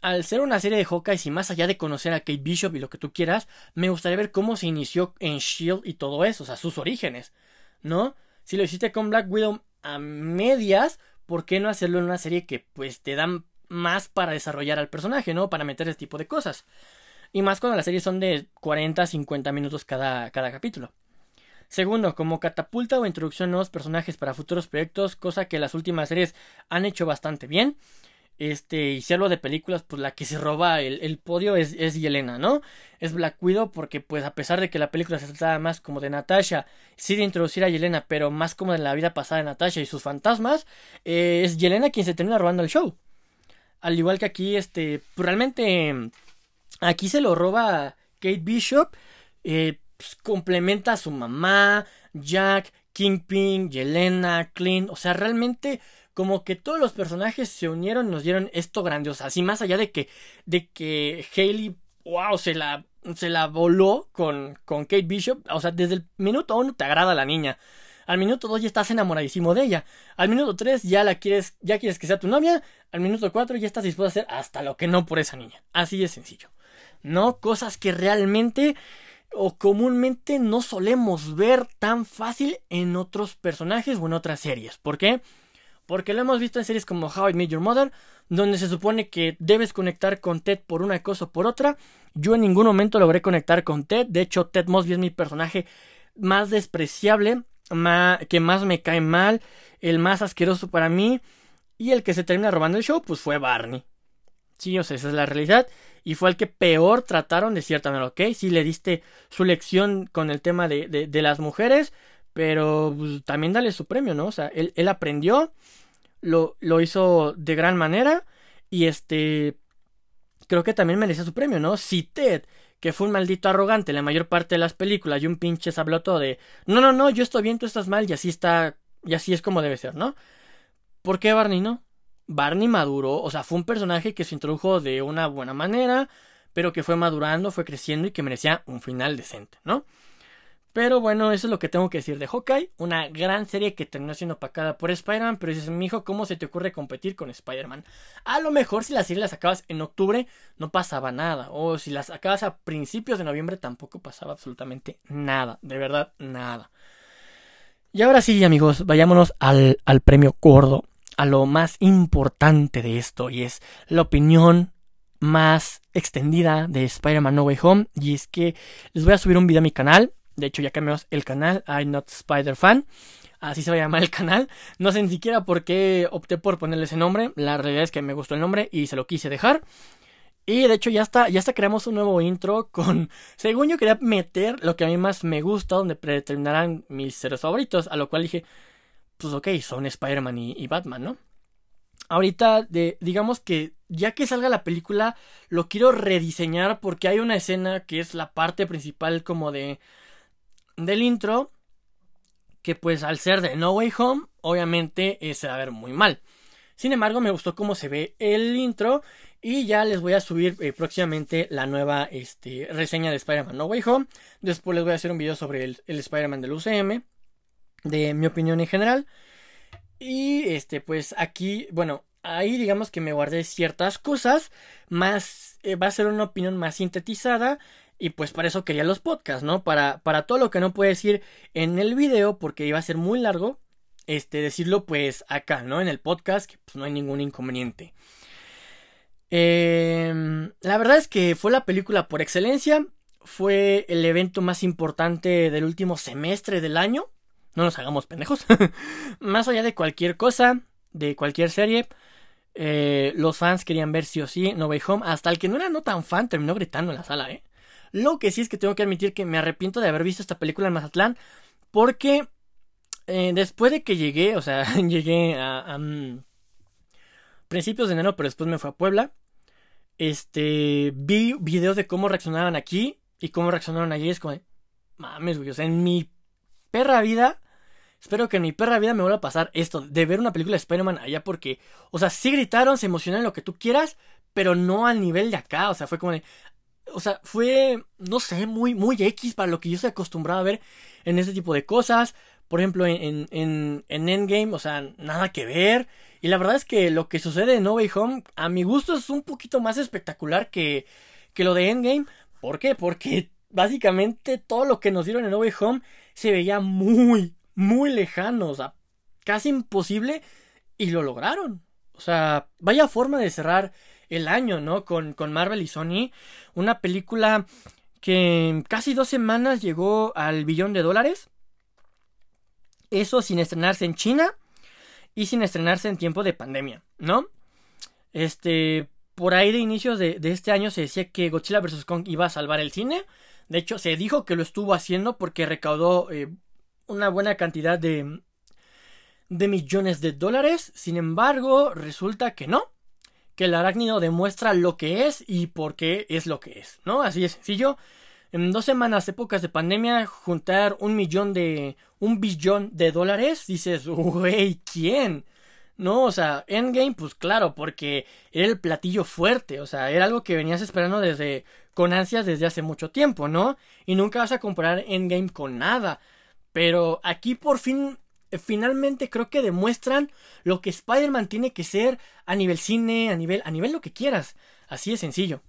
al ser una serie de Hawkeye y más allá de conocer a Kate Bishop y lo que tú quieras, me gustaría ver cómo se inició en Shield y todo eso, o sea, sus orígenes, ¿no? Si lo hiciste con Black Widow a medias, ¿por qué no hacerlo en una serie que pues te dan más para desarrollar al personaje, ¿no? Para meter ese tipo de cosas. Y más cuando las series son de 40 50 minutos cada, cada capítulo. Segundo, como catapulta o introducción a nuevos personajes para futuros proyectos, cosa que las últimas series han hecho bastante bien. Este, y si hablo de películas, pues la que se roba el, podio es, es, Yelena, ¿no? Es Black Widow porque, pues, a pesar de que la película se trataba más como de Natasha, sí de introducir a Yelena, pero más como de la vida pasada de Natasha y sus fantasmas, eh, es Yelena quien se termina robando el show. Al igual que aquí, este, pues, realmente, aquí se lo roba Kate Bishop, eh, pues, complementa a su mamá, Jack, Kingpin, Yelena, Clint, o sea, realmente como que todos los personajes se unieron y nos dieron esto grandioso. Así más allá de que, de que Haley, wow, se la, se la voló con, con Kate Bishop. O sea, desde el minuto uno te agrada la niña. Al minuto dos ya estás enamoradísimo de ella. Al minuto tres ya la quieres, ya quieres que sea tu novia. Al minuto cuatro ya estás dispuesto a hacer hasta lo que no por esa niña. Así de sencillo. No cosas que realmente o comúnmente no solemos ver tan fácil en otros personajes o en otras series. ¿Por qué? Lo hemos visto en series como How I Met Your Mother, donde se supone que debes conectar con Ted por una cosa o por otra. Yo en ningún momento logré conectar con Ted. De hecho, Ted Mosby es mi personaje más despreciable, que más me cae mal, el más asqueroso para mí. Y el que se termina robando el show, pues fue Barney. Sí, o sea, esa es la realidad. Y fue el que peor trataron de cierta manera, ¿ok? Sí le diste su lección con el tema de, de las mujeres, pero pues, también dale su premio, ¿no? O sea, él, él aprendió, lo, lo, hizo de gran manera y este, creo que también merece su premio, ¿no? Si Ted, que fue un maldito arrogante la mayor parte de las películas y un pinche sabloto de, no, no, no, yo estoy bien, tú estás mal y así está, y así es como debe ser, ¿no? ¿Por qué Barney no? Barney maduró, o sea, fue un personaje que se introdujo de una buena manera, pero que fue madurando, fue creciendo y que merecía un final decente, ¿no? Pero bueno, eso es lo que tengo que decir de Hawkeye. Una gran serie que terminó siendo opacada por Spider-Man. Pero dices, mijo, ¿cómo se te ocurre competir con Spider-Man? A lo mejor si la serie la sacabas en octubre, no pasaba nada. O si la sacabas a principios de noviembre, tampoco pasaba absolutamente nada. De verdad, nada. Y ahora sí, amigos, vayámonos al, al premio gordo. A lo más importante de esto. Y es la opinión más extendida de Spider-Man No Way Home. Y es que les voy a subir un video a mi canal de hecho, ya cambiamos el canal. I'm not Spider Fan. Así se va a llamar el canal. No sé ni siquiera por qué opté por ponerle ese nombre. La realidad es que me gustó el nombre y se lo quise dejar. Y de hecho ya está, ya está creamos un nuevo intro con, según yo quería meter lo que a mí más me gusta, donde predeterminarán mis seres favoritos, a lo cual dije, pues ok, son Spider-Man y, y, Batman, ¿no? Ahorita, de, digamos que ya que salga la película, lo quiero rediseñar porque hay una escena que es la parte principal como de del intro, que pues al ser de No Way Home, obviamente eh, se va a ver muy mal. Sin embargo, me gustó cómo se ve el intro y ya les voy a subir eh, próximamente la nueva este, reseña de Spider-Man No Way Home. Después les voy a hacer un video sobre el, Spider-Man del UCM, de mi opinión en general. Y este, pues aquí, bueno, ahí digamos que me guardé ciertas cosas, más eh, va a ser una opinión más sintetizada y pues para eso quería los podcasts, ¿no? Para, para todo lo que no puedo decir en el video porque iba a ser muy largo, este, decirlo pues acá, ¿no? En el podcast, que pues no hay ningún inconveniente. Em, la verdad es que fue la película por excelencia, fue el evento más importante del último semestre del año. No nos hagamos pendejos. más allá de cualquier cosa, de cualquier serie, eh, los fans querían ver sí o sí No Way Home. Hasta el que no era no tan fan terminó gritando en la sala, ¿eh? Lo que sí es que tengo que admitir que me arrepiento de haber visto esta película en Mazatlán. Porque eh, después de que llegué, o sea, llegué a, mm, principios de enero, pero después me fui a Puebla. Este, vi videos de cómo reaccionaban aquí y cómo reaccionaron allí. Es como, mames, güey, o sea, en mi perra vida, espero que en mi perra vida me vuelva a pasar esto, de ver una película de Spider-Man allá porque, o sea, sí gritaron, se emocionaron lo que tú quieras, pero no al nivel de acá, o sea, fue como de, o sea, fue, no sé, muy, muy X para lo que yo estoy acostumbrado a ver en ese tipo de cosas. Por ejemplo, en, en, en Endgame, o sea, nada que ver. Y la verdad es que lo que sucede en No Way Home, a mi gusto, es un poquito más espectacular que, que lo de Endgame. ¿Por qué? Porque básicamente todo lo que nos dieron en No Way Home se veía muy, muy lejano. O sea, casi imposible. Y lo lograron. O sea, vaya forma de cerrar el año, ¿no? Con, con Marvel y Sony. Una película que en casi dos semanas llegó al billón de dólares. Eso sin estrenarse en China y sin estrenarse en tiempo de pandemia, ¿no? Este, por ahí de inicios de, de, este año se decía que Godzilla vs. Kong iba a salvar el cine. De hecho, se dijo que lo estuvo haciendo porque recaudó eh, una buena cantidad de, de millones de dólares. Sin embargo, resulta que no. Que el arácnido demuestra lo que es y por qué es lo que es, ¿no? Así de sencillo. En dos semanas, épocas de pandemia, juntar un millón de. un billón de dólares, dices, güey, ¿quién? No, o sea, Endgame, pues claro, porque era el platillo fuerte, o sea, era algo que venías esperando desde. con ansias desde hace mucho tiempo, ¿no? Y nunca vas a comparar Endgame con nada. Pero aquí por fin finalmente creo que demuestran lo que Spider-Man tiene que ser a nivel cine, a nivel, a nivel lo que quieras. Así de sencillo.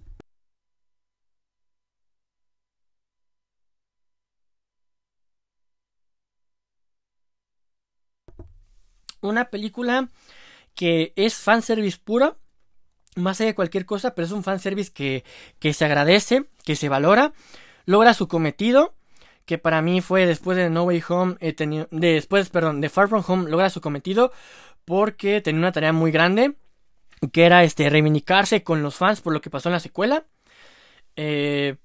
Una película que es fanservice puro, más allá de cualquier cosa, pero es un fanservice que, que se agradece, que se valora, logra su cometido que para mí fue después de No Way Home, eh, después, perdón, de Far From Home, logra su cometido porque tenía una tarea muy grande, que era este, reivindicarse con los fans por lo que pasó en la secuela. Eh,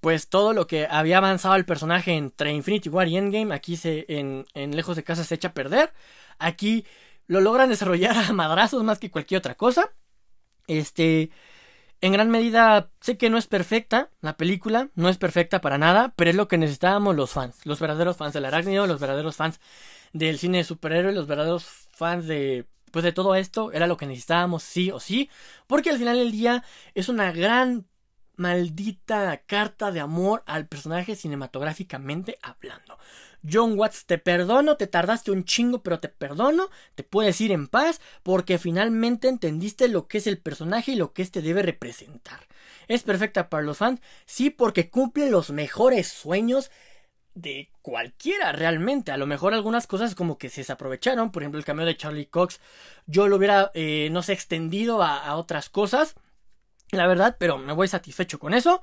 pues todo lo que había avanzado el personaje entre Infinity War y Endgame, aquí se, en, en Lejos de Casa se echa a perder. Aquí lo logran desarrollar a madrazos más que cualquier otra cosa. Este, en gran medida, sé que no es perfecta la película, no es perfecta para nada, pero es lo que necesitábamos los fans, los verdaderos fans del arácnido, los verdaderos fans del cine de superhéroes, los verdaderos fans de pues de todo esto, era lo que necesitábamos sí o sí, porque al final del día es una gran maldita carta de amor al personaje cinematográficamente hablando. John Watts, te perdono, te tardaste un chingo, pero te perdono, te puedes ir en paz, porque finalmente entendiste lo que es el personaje y lo que éste debe representar. ¿Es perfecta para los fans? Sí, porque cumple los mejores sueños de cualquiera realmente. A lo mejor algunas cosas como que se desaprovecharon. Por ejemplo, el cameo de Charlie Cox. Yo lo hubiera, eh, no sé, extendido a otras cosas. La verdad, pero me voy satisfecho con eso.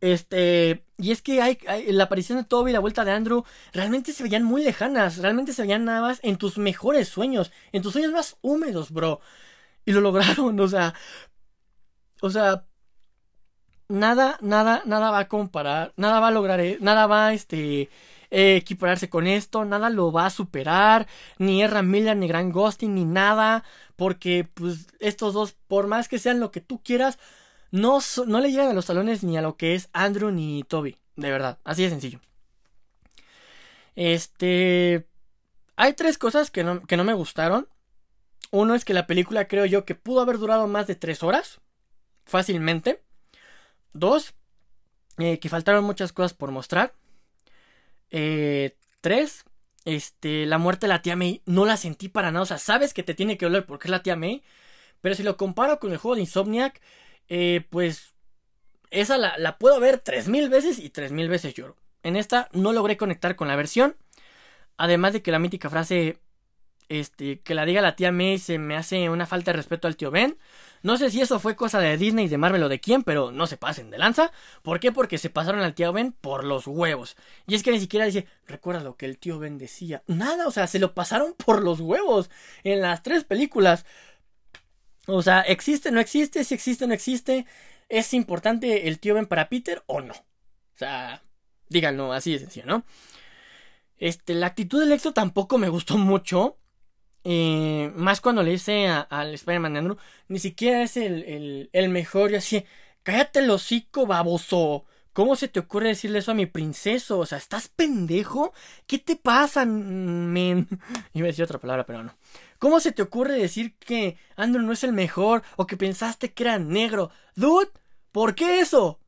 Este, y es que hay, la aparición de Toby y la vuelta de Andrew realmente se veían muy lejanas, realmente se veían nada más en tus mejores sueños, en tus sueños más húmedos, bro. Y lo lograron, o sea, o sea, nada, nada, nada va a comparar, nada va a lograr, eh, nada va este, eh, equipararse con esto, nada lo va a superar, ni Erra Miller, ni Grant Ghosting, ni nada, porque pues estos dos, por más que sean lo que tú quieras, no, no le llegan a los talones ni a lo que es Andrew ni Toby. De verdad, así de sencillo. Este. Hay tres cosas que no, que no me gustaron. Uno es que la película creo yo que pudo haber durado más de tres horas. Fácilmente. Dos. Eh, que faltaron muchas cosas por mostrar. Eh, tres. Este, la muerte de la tía May no la sentí para nada. O sea, sabes que te tiene que doler porque es la tía May. Pero si lo comparo con el juego de Insomniac, eh, pues esa la, puedo ver 3000 veces y 3000 veces lloro. En esta no logré conectar con la versión. Además de que la mítica frase este, que la diga la tía May se me hace una falta de respeto al tío Ben. No sé si eso fue cosa de Disney, de Marvel o de quién, pero no se pasen de lanza. ¿Por qué? Porque se pasaron al tío Ben por los huevos. Y es que ni siquiera dice, recuerda lo que el tío Ben decía. Nada, o sea, se lo pasaron por los huevos en las tres películas. O sea, ¿existe, no existe? Si existe, no existe. ¿Es importante el tío Ben para Peter o no? O sea, díganlo así de sencillo, ¿no? Este, la actitud del Exo tampoco me gustó mucho. Eh, más cuando le dice al Spider-Man de Andrew, ni siquiera es el, el, el mejor. Y así, cállate el hocico, baboso. ¿Cómo se te ocurre decirle eso a mi princeso? O sea, ¿estás pendejo? ¿Qué te pasa, men? Iba a decir otra palabra, pero no. ¿Cómo se te ocurre decir que Andrew no es el mejor o que pensaste que era negro? Dude, ¿por qué eso?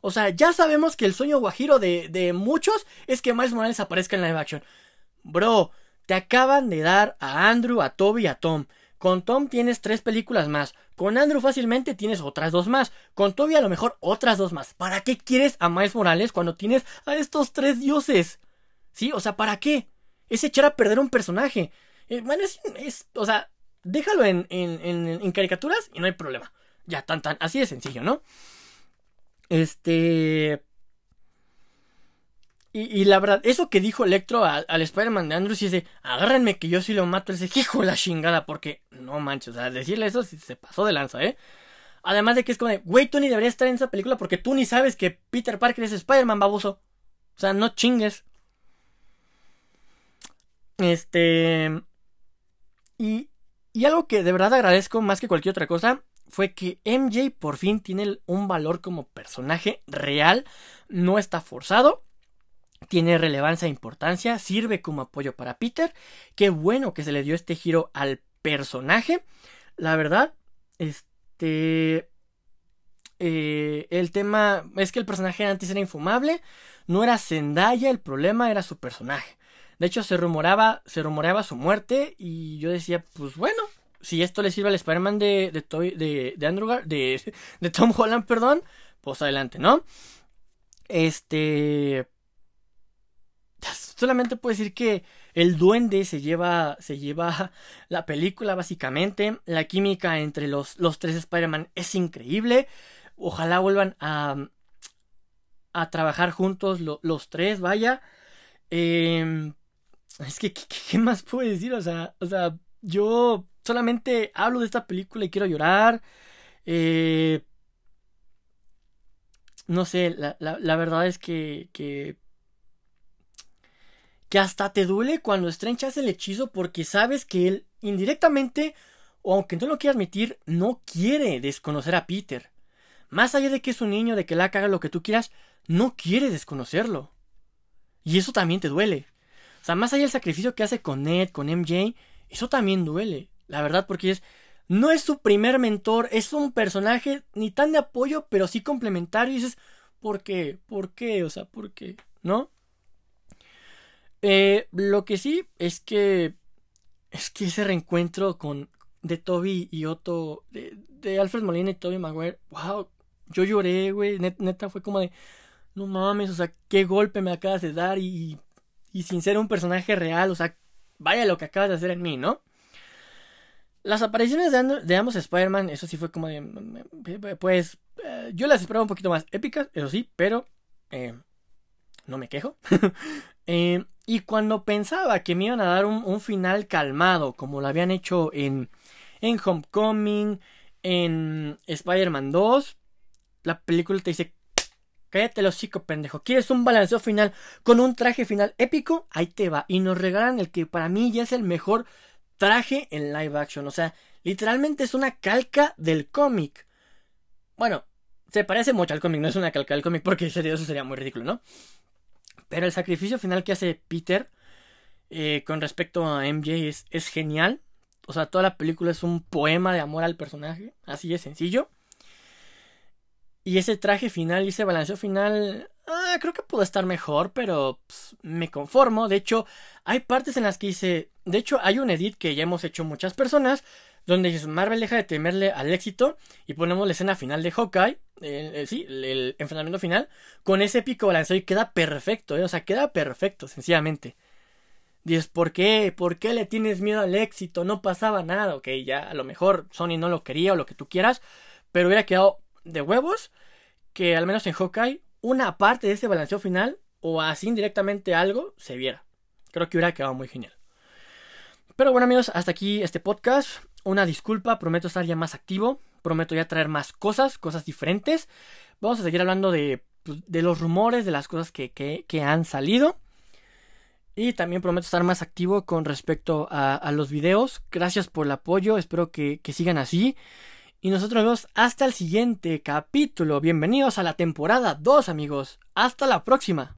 O sea, ya sabemos que el sueño guajiro de, de muchos es que Miles Morales aparezca en live action. Bro, te acaban de dar a Andrew, a Toby y a Tom. Con Tom tienes tres películas más. Con Andrew fácilmente tienes otras dos más. Con Toby a lo mejor otras dos más. ¿Para qué quieres a Miles Morales cuando tienes a estos tres dioses? ¿Sí? O sea, ¿para qué? Es echar a perder un personaje. Eh, bueno, es, O sea, déjalo en, en, caricaturas y no hay problema. Ya, tan, tan. Así de sencillo, ¿no? Este. y, la verdad, eso que dijo Electro al, Spider-Man de Andrews y es de, agárrenme que yo sí lo mato, ese hijo de la chingada, porque no manches, o sea, decirle eso se pasó de lanza, ¿eh? Además de que es como de, güey, tú ni deberías estar en esa película porque tú ni sabes que Peter Parker es Spider-Man, baboso. O sea, no chingues. Este. Y, algo que de verdad agradezco más que cualquier otra cosa fue que MJ por fin tiene un valor como personaje real, no está forzado, tiene relevancia e importancia, sirve como apoyo para Peter. Qué bueno que se le dio este giro al personaje. La verdad, este... Eh, el tema es que el personaje antes era infumable, no era Zendaya, el problema era su personaje. De hecho, se rumoraba, se rumoreaba su muerte y yo decía, pues bueno, si esto le sirve al Spider-Man de, de, de, Andrew de, de Tom Holland, perdón, pues adelante, ¿no? Este... Solamente puedo decir que el duende se lleva, se lleva la película básicamente. La química entre los, los tres Spider-Man es increíble. Ojalá vuelvan a, a trabajar juntos los tres, vaya. Em, es que, ¿qué, más puedo decir? O sea, o sea, yo solamente hablo de esta película y quiero llorar. Eh, no sé, la, la, verdad es que, que, que hasta te duele cuando Strange hace el hechizo porque sabes que él indirectamente, o aunque no lo quiera admitir, no quiere desconocer a Peter. Más allá de que es un niño, de que la haga lo que tú quieras, no quiere desconocerlo. Y eso también te duele. O sea, más allá del sacrificio que hace con Ned, con MJ, eso también duele. La verdad, porque es. No es su primer mentor, es un personaje ni tan de apoyo, pero sí complementario. Y dices, ¿por qué? ¿Por qué? O sea, ¿por qué? ¿No? Eh, lo que sí es que. Es que ese reencuentro con. De Toby y Otto. De, Alfred Molina y Toby Maguire. ¡Wow! Yo lloré, güey. neta fue como de. No mames, o sea, qué golpe me acabas de dar. Y sin ser un personaje real, o sea, vaya lo que acabas de hacer en mí, ¿no? Las apariciones de, ambos Spider-Man, eso sí fue como de. Pues. Eh, yo las esperaba un poquito más épicas, eso sí, pero. Eh, no me quejo. Eh, y cuando pensaba que me iban a dar un, un, final calmado, como lo habían hecho en, en Homecoming, en Spider-Man 2, la película te dice, cállate los hocico, pendejo. ¿Quieres un balanceo final con un traje final épico? Ahí te va. Y nos regalan el que para mí ya es el mejor traje en live action. O sea, literalmente es una calca del cómic. Bueno, se parece mucho al cómic, no es una calca del cómic porque eso sería muy ridículo, ¿no? Pero el sacrificio final que hace Peter eh, con respecto a MJ es, es genial. O sea, toda la película es un poema de amor al personaje, así de sencillo. Y ese traje final y ese balanceo final, ah, creo que pudo estar mejor, pero pues, me conformo. De hecho, hay partes en las que dice, de hecho, hay un edit que ya hemos hecho muchas personas, donde Marvel deja de temerle al éxito y ponemos la escena final de Hawkeye, el, sí, el, enfrentamiento final, con ese épico balanceo y queda perfecto, ¿eh? o sea, queda perfecto, sencillamente. Dices, ¿por qué? ¿Por qué le tienes miedo al éxito? No pasaba nada, ok, ya a lo mejor Sony no lo quería o lo que tú quieras, pero hubiera quedado de huevos que al menos en Hawkeye una parte de ese balanceo final o así indirectamente algo se viera. Creo que hubiera quedado muy genial. Pero bueno amigos, hasta aquí este podcast. Una disculpa, prometo estar ya más activo, prometo ya traer más cosas, cosas diferentes. Vamos a seguir hablando de, pues, de los rumores, de las cosas que, que, han salido. Y también prometo estar más activo con respecto a, a los videos. Gracias por el apoyo, espero que, que sigan así. Y nosotros vemos hasta el siguiente capítulo. Bienvenidos a la temporada 2 amigos. Hasta la próxima.